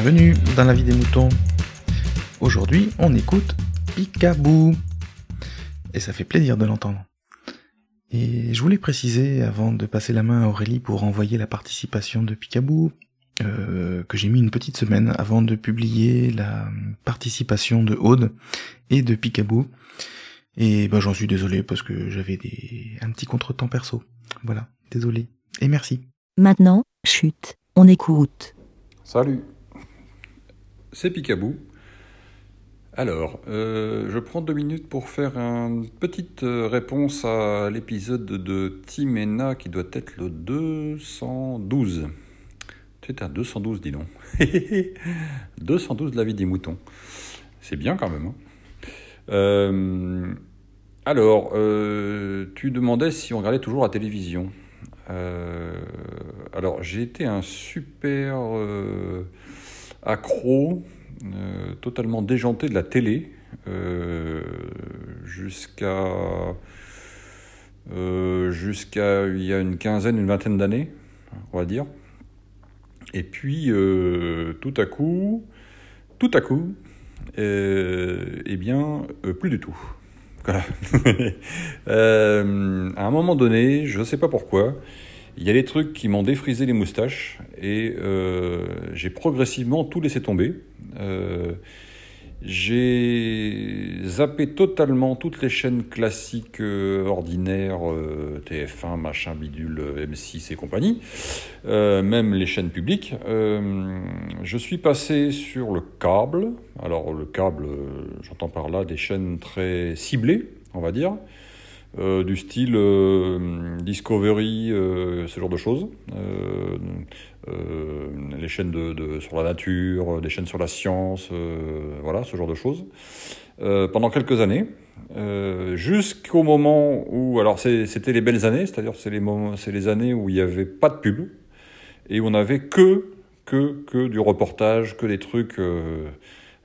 Bienvenue dans la vie des moutons. Aujourd'hui, on écoute Picaboo. Et ça fait plaisir de l'entendre. Et je voulais préciser, avant de passer la main à Aurélie pour envoyer la participation de Picaboo, euh, que j'ai mis une petite semaine avant de publier la participation de Aude et de Picaboo. Et ben j'en suis désolé parce que j'avais des un petit contretemps perso. Voilà, désolé. Et merci. Maintenant, chute, on écoute. Salut, c'est Picaboo. Alors, euh, je prends deux minutes pour faire une petite euh, réponse à l'épisode de Timena qui doit être le 212. C'est un 212, dis donc. 212 de la vie des moutons. C'est bien quand même. Hein. Euh, alors, tu demandais si on regardait toujours la télévision. alors, j'ai été un super accro euh, totalement déjanté de la télé euh, jusqu'à euh, jusqu'à il y a une quinzaine, une vingtaine d'années, on va dire. Et puis tout à coup, tout à coup, eh bien, plus du tout. À un moment donné, je ne sais pas pourquoi, il y a des trucs qui m'ont défrisé les moustaches et euh, j'ai progressivement tout laissé tomber. Euh, j'ai zappé totalement toutes les chaînes classiques euh, ordinaires, TF1, machin, bidule, M6 et compagnie, même les chaînes publiques. je suis passé sur le câble. Alors le câble, j'entends par là des chaînes très ciblées, on va dire. Euh, du style euh, Discovery, euh, ce genre de choses. les chaînes de, sur la nature, des chaînes sur la science, voilà, ce genre de choses. pendant quelques années, jusqu'au moment où, alors c'était les belles années, c'est-à-dire c'est les, les années où il n'y avait pas de pub et où on n'avait que, que, que du reportage, que des trucs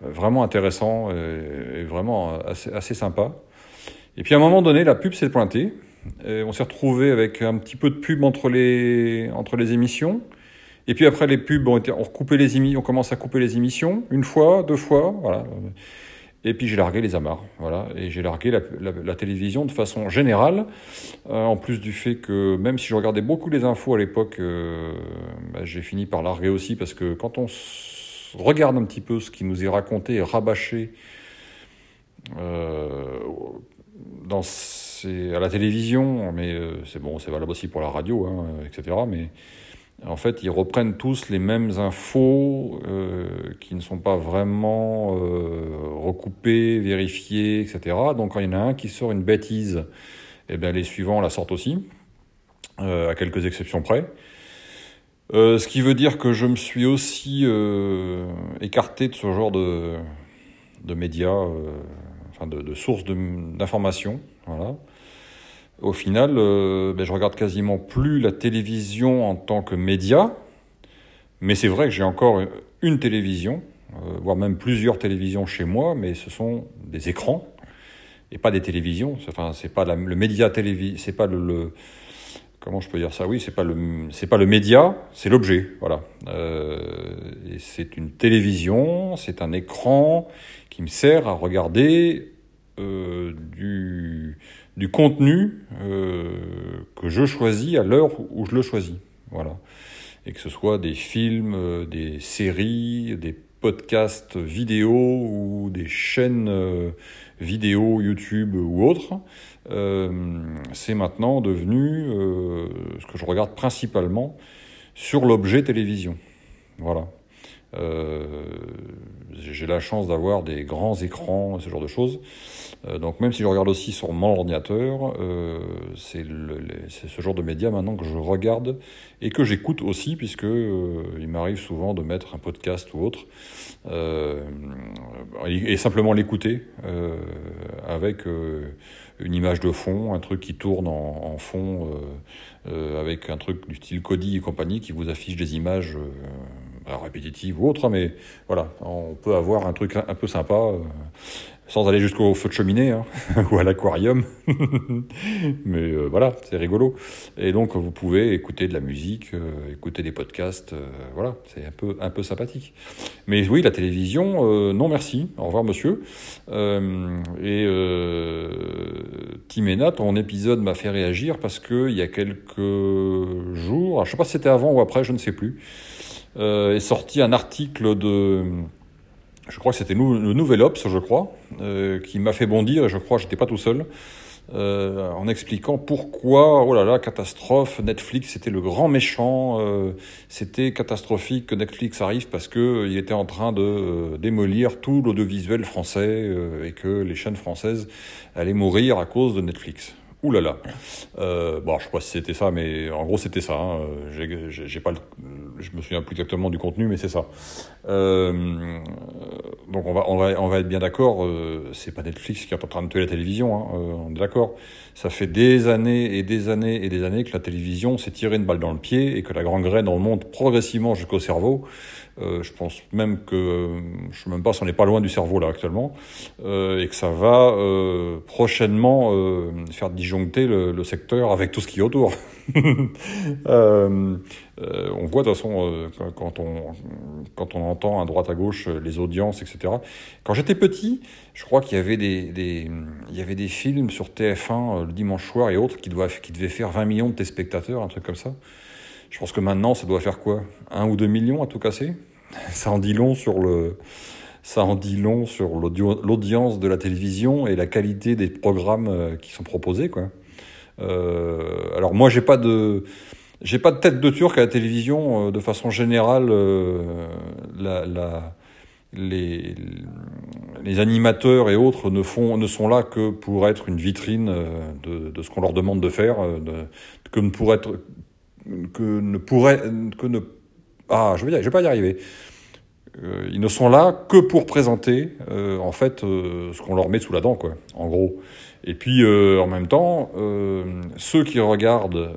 vraiment intéressants et, vraiment assez, assez sympas. Et puis à un moment donné, la pub s'est pointée. Et on s'est retrouvé avec un petit peu de pub entre les, entre les émissions. Et puis après, les pubs ont été, on recoupé les émissions, on commence à couper les émissions, une fois, deux fois, voilà. Et puis j'ai largué les amarres, voilà. Et j'ai largué la, la, télévision de façon générale, euh, en plus du fait que même si je regardais beaucoup les infos à l'époque, euh, bah, j'ai fini par larguer aussi parce que quand on regarde un petit peu ce qui nous est raconté et rabâché euh, à la télévision, mais euh, c'est bon, c'est valable aussi pour la radio, hein, etc. Mais en fait, ils reprennent tous les mêmes infos euh, qui ne sont pas vraiment euh, recoupées, vérifiées, etc. Donc quand il y en a un qui sort une bêtise, eh bien, les suivants la sortent aussi, à quelques exceptions près. ce qui veut dire que je me suis aussi écarté de ce genre de médias de, sources d'informations. Voilà. Au final, euh, ben, je regarde quasiment plus la télévision en tant que média, mais c'est vrai que j'ai encore une télévision, euh, voire même plusieurs télévisions chez moi, mais ce sont des écrans et pas des télévisions. Enfin, c'est pas le média télévision, c'est pas le, comment je peux dire ça? Oui, c'est pas le c'est pas le média, c'est l'objet, voilà. Euh, c'est une télévision, c'est un écran qui me sert à regarder euh, du, du, contenu euh, que je choisis à l'heure où je le choisis. Voilà. Et que ce soit des films, euh, des séries, des podcasts vidéo ou des chaînes vidéo YouTube ou autres, c'est maintenant devenu ce que je regarde principalement sur l'objet télévision. Voilà. Euh, j'ai la chance d'avoir des grands écrans, ce genre de choses. Euh, donc même si je regarde aussi sur mon ordinateur, euh, c'est ce genre de médias maintenant que je regarde et que j'écoute aussi, puisque il m'arrive souvent de mettre un podcast ou autre et, simplement l'écouter avec une image de fond, un truc qui tourne en, fond avec un truc du style Kodi et compagnie qui vous affiche des images répétitive ou autre, mais voilà, on peut avoir un truc un peu sympa, euh, sans aller jusqu'au feu de cheminée hein, ou à l'aquarium. Mais euh, voilà, c'est rigolo. Et donc vous pouvez écouter de la musique, euh, écouter des podcasts, euh, voilà, c'est un peu, un peu sympathique. Mais oui, la télévision, non merci, au revoir monsieur. et Tiména, ton épisode m'a fait réagir parce que il y a quelques jours, je sais pas si c'était avant ou après, je ne sais plus, est sorti un article de je crois que c'était le Nouvel Ops, je crois, euh, qui m'a fait bondir, et je crois que j'étais pas tout seul, euh, en expliquant pourquoi, oh là là, catastrophe, Netflix c'était le grand méchant, euh, c'était catastrophique que Netflix arrive parce que il était en train de démolir tout l'audiovisuel français et que les chaînes françaises allaient mourir à cause de Netflix. Ouh là là. Euh, bon, je sais pas si c'était ça, mais en gros c'était ça. Hein. J'ai pas, le, je me souviens plus exactement du contenu, mais c'est ça. Euh, donc on va, être bien d'accord. Euh, c'est pas Netflix qui est en train de tuer la télévision. Hein, euh, on est d'accord. Ça fait des années et des années et des années que la télévision s'est tirée une balle dans le pied et que la gangrène remonte progressivement jusqu'au cerveau. Euh, je pense même que, je ne sais même pas si on n'est pas loin du cerveau là actuellement, euh, et que ça va euh, prochainement euh, faire disjoncter le, secteur avec tout ce qui est autour. Euh, on voit de toute façon quand, on, quand on entend à droite à gauche les audiences, etc. Quand j'étais petit, je crois qu'il y avait des, des, y avait des films sur TF1 le dimanche soir et autres qui, doivent, qui devaient faire 20 millions de téléspectateurs, un truc comme ça. Je pense que maintenant, ça doit faire quoi? Un ou deux millions à tout casser? Ça en dit long sur le, ça en dit long sur l'audience de la télévision et la qualité des programmes euh, qui sont proposés, quoi. Euh, alors moi, j'ai pas de, j'ai pas de tête de turc à la télévision. Euh, de façon générale, euh, la, la, les, les animateurs et autres ne font, ne sont là que pour être une vitrine de, de ce qu'on leur demande de faire, de, comme pour être que ne pourrait que ne ah je vais je vais pas y arriver. Euh, ils ne sont là que pour présenter euh, en fait euh, ce qu'on leur met sous la dent quoi en gros. Et puis en même temps ceux qui regardent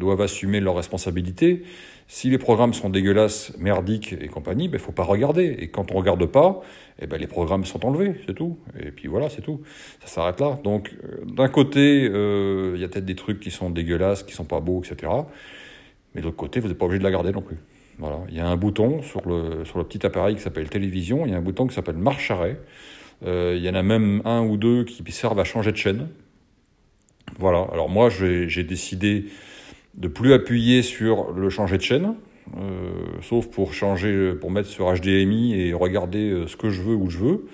doivent assumer leurs responsabilités si les programmes sont dégueulasses merdiques et compagnie ben faut pas regarder et quand on regarde pas eh ben les programmes sont enlevés c'est tout et puis voilà c'est tout ça s'arrête là donc d'un côté il y a peut-être des trucs qui sont dégueulasses qui sont pas beaux etc mais de l'autre côté, vous n'êtes pas obligé de la garder non plus. Voilà. Il y a un bouton sur le, sur le petit appareil qui s'appelle télévision, il y a un bouton qui s'appelle marche arrêt. Euh, il y en a même un ou deux qui servent à changer de chaîne. Voilà. Alors moi, j'ai décidé de plus appuyer sur le changer de chaîne, euh, sauf pour changer, pour mettre sur HDMI et regarder euh, ce que je veux où je veux.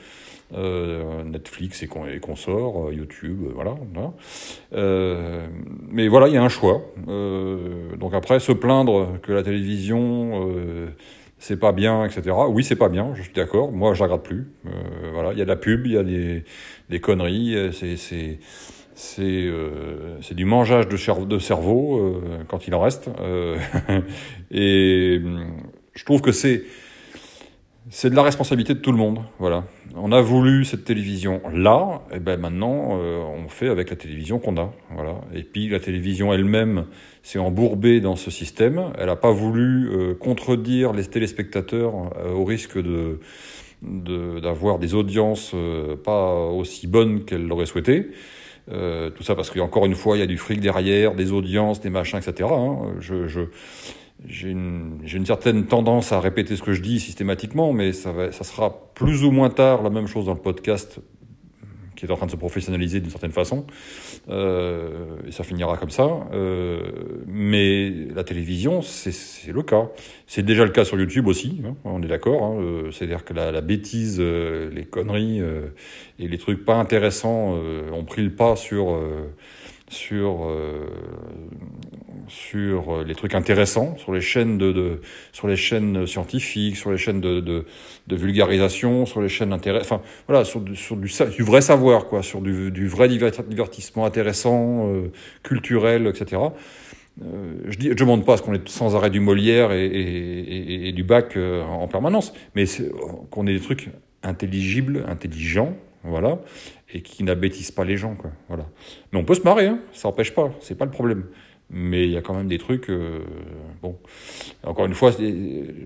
Euh, Netflix et, et consorts, euh, YouTube, euh, voilà. mais voilà, il y a un choix. donc après, se plaindre que la télévision c'est pas bien, etc. Oui, c'est pas bien, je suis d'accord. Moi, je plus. voilà, il y a de la pub, il y a des, des conneries. C'est c'est euh, du mangeage de, cerveau euh, quand il en reste. Euh, et je trouve que c'est c'est de la responsabilité de tout le monde. Voilà. On a voulu cette télévision là, et ben maintenant euh, on fait avec la télévision qu'on a. Voilà. Et puis la télévision elle-même s'est embourbée dans ce système. Elle n'a pas voulu contredire les téléspectateurs au risque de d'avoir des audiences pas aussi bonnes qu'elle l'aurait souhaité. Tout ça parce qu'encore une fois, il y a du fric derrière, des audiences, des machins, etc. Hein. Je, je, j'ai une, une, certaine tendance à répéter ce que je dis systématiquement, mais ça, va, ça sera plus ou moins tard la même chose dans le podcast qui est en train de se professionnaliser d'une certaine façon, euh, et ça finira comme ça. Euh, mais la télévision, c'est le cas. C'est déjà le cas sur YouTube aussi, hein, on est d'accord. Hein, euh, C'est-à-dire que la, la bêtise, euh, les conneries euh, et les trucs pas intéressants ont pris le pas sur sur sur euh, les trucs intéressants, sur les chaînes de, de sur les chaînes scientifiques, sur les chaînes de, de, de vulgarisation, sur les chaînes intérêt, enfin voilà, sur, sur du, du, vrai savoir quoi, sur du, du vrai divertissement intéressant, euh, culturel, etc. Euh, je dis, je demande pas ce qu'on est sans arrêt du Molière et, et, et, et du bac euh, en permanence, mais qu'on ait des trucs intelligibles, intelligents, voilà, et qui n'abêtissent pas les gens, quoi. Voilà. Mais on peut se marrer, hein, ça n'empêche pas, c'est pas le problème mais il y a quand même des trucs. Euh, bon, encore une fois, j'ai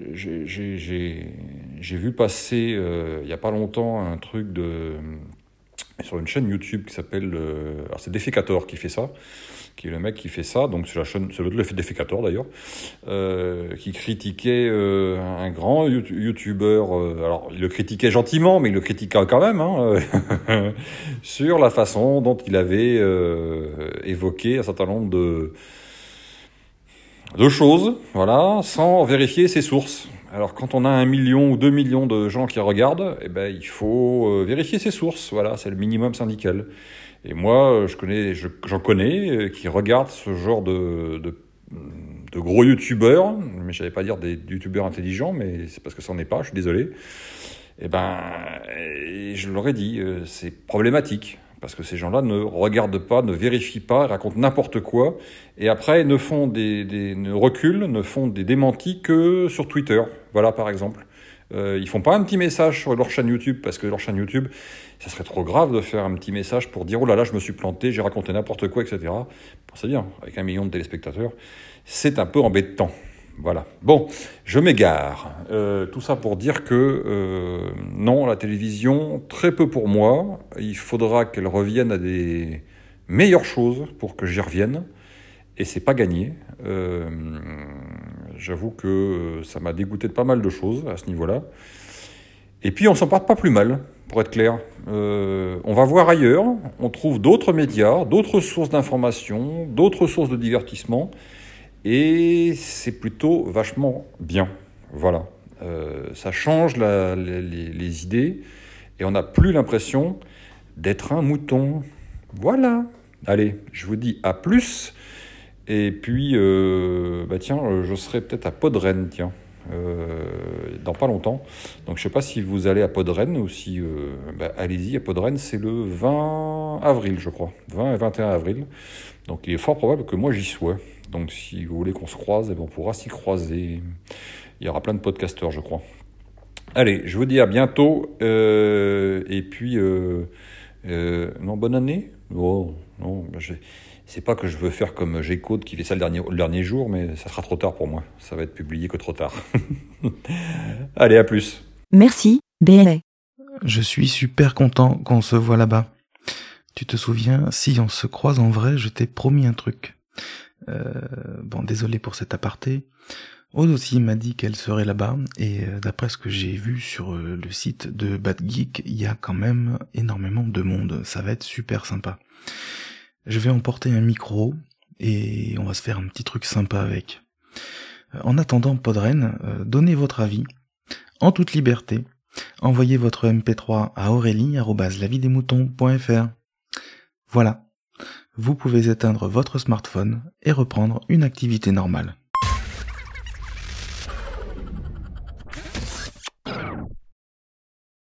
vu passer euh, il n'y a pas longtemps un truc de sur une chaîne YouTube qui s'appelle. Euh, alors, c'est Defecator qui fait ça, qui est le mec qui fait ça, donc c'est la chaîne, c'est le Defecator d'ailleurs, euh, qui critiquait euh, un grand YouTuber. alors, il le critiquait gentiment, mais il le critiquait quand même, hein, sur la façon dont il avait évoqué un certain nombre de choses, voilà, sans vérifier ses sources. Alors quand on a un million ou deux millions de gens qui regardent, eh ben, il faut euh, vérifier ses sources. Voilà, c'est le minimum syndical. Et moi, je connais, j'en connais euh, qui regardent ce genre de, gros youtubeurs, mais je n'allais pas dire des youtubeurs intelligents, mais c'est parce que ça n'en est pas, je suis désolé. Eh ben, je leur ai dit, euh, c'est problématique. Parce que ces gens-là ne regardent pas, ne vérifient pas, racontent n'importe quoi, et après ne font des, des, ne font des démentis que sur Twitter. Voilà, par exemple. Euh, ils font pas un petit message sur leur chaîne YouTube, parce que leur chaîne YouTube, ça serait trop grave de faire un petit message pour dire oh là là, je me suis planté, j'ai raconté n'importe quoi, etc. c'est bien, avec un million de téléspectateurs, c'est un peu embêtant. Voilà. Bon, je m'égare. Euh, tout ça pour dire que euh, non, la télévision, très peu pour moi. Il faudra qu'elle revienne à des meilleures choses pour que j'y revienne. Et c'est pas gagné. Euh, j'avoue que ça m'a dégoûté de pas mal de choses à ce niveau-là. Et puis on s'en porte pas plus mal, pour être clair. on va voir ailleurs, on trouve d'autres médias, d'autres sources d'information, d'autres sources de divertissement. Et c'est plutôt vachement bien. Voilà. Euh, ça change les, idées et on n'a plus l'impression d'être un mouton. Voilà. Allez, je vous dis à plus. Et puis, euh, bah tiens, je serai peut-être à Podren, tiens, euh, dans pas longtemps. Donc je sais pas si vous allez à Podren ou si... Bah, allez-y, à Podren, c'est le 20 avril, je crois. 20 et 21 avril. Donc il est fort probable que moi j'y sois. Donc si vous voulez qu'on se croise, eh ben, on pourra s'y croiser. Il y aura plein de podcasteurs, je crois. Allez, je vous dis à bientôt. Euh, et puis, euh, euh, non, bonne année Non, non, ben, c'est pas que je veux faire comme G-Code qui fait ça le dernier, le dernier jour, mais ça sera trop tard pour moi. Ça va être publié que trop tard. Allez, à plus. Merci, BLA. Je suis super content qu'on se voit là-bas. Tu te souviens, si on se croise en vrai, je t'ai promis un truc. Euh, bon, désolé pour cet aparté. Aude aussi m'a dit qu'elle serait là-bas, et euh, d'après ce que j'ai vu sur euh, le site de Bad Geek, il y a quand même énormément de monde. Ça va être super sympa. Je vais emporter un micro, et on va se faire un petit truc sympa avec. En attendant Podren, donnez votre avis, en toute liberté. Envoyez votre MP3 à aurélie.lavidesmoutons.fr. Voilà vous pouvez éteindre votre smartphone et reprendre une activité normale.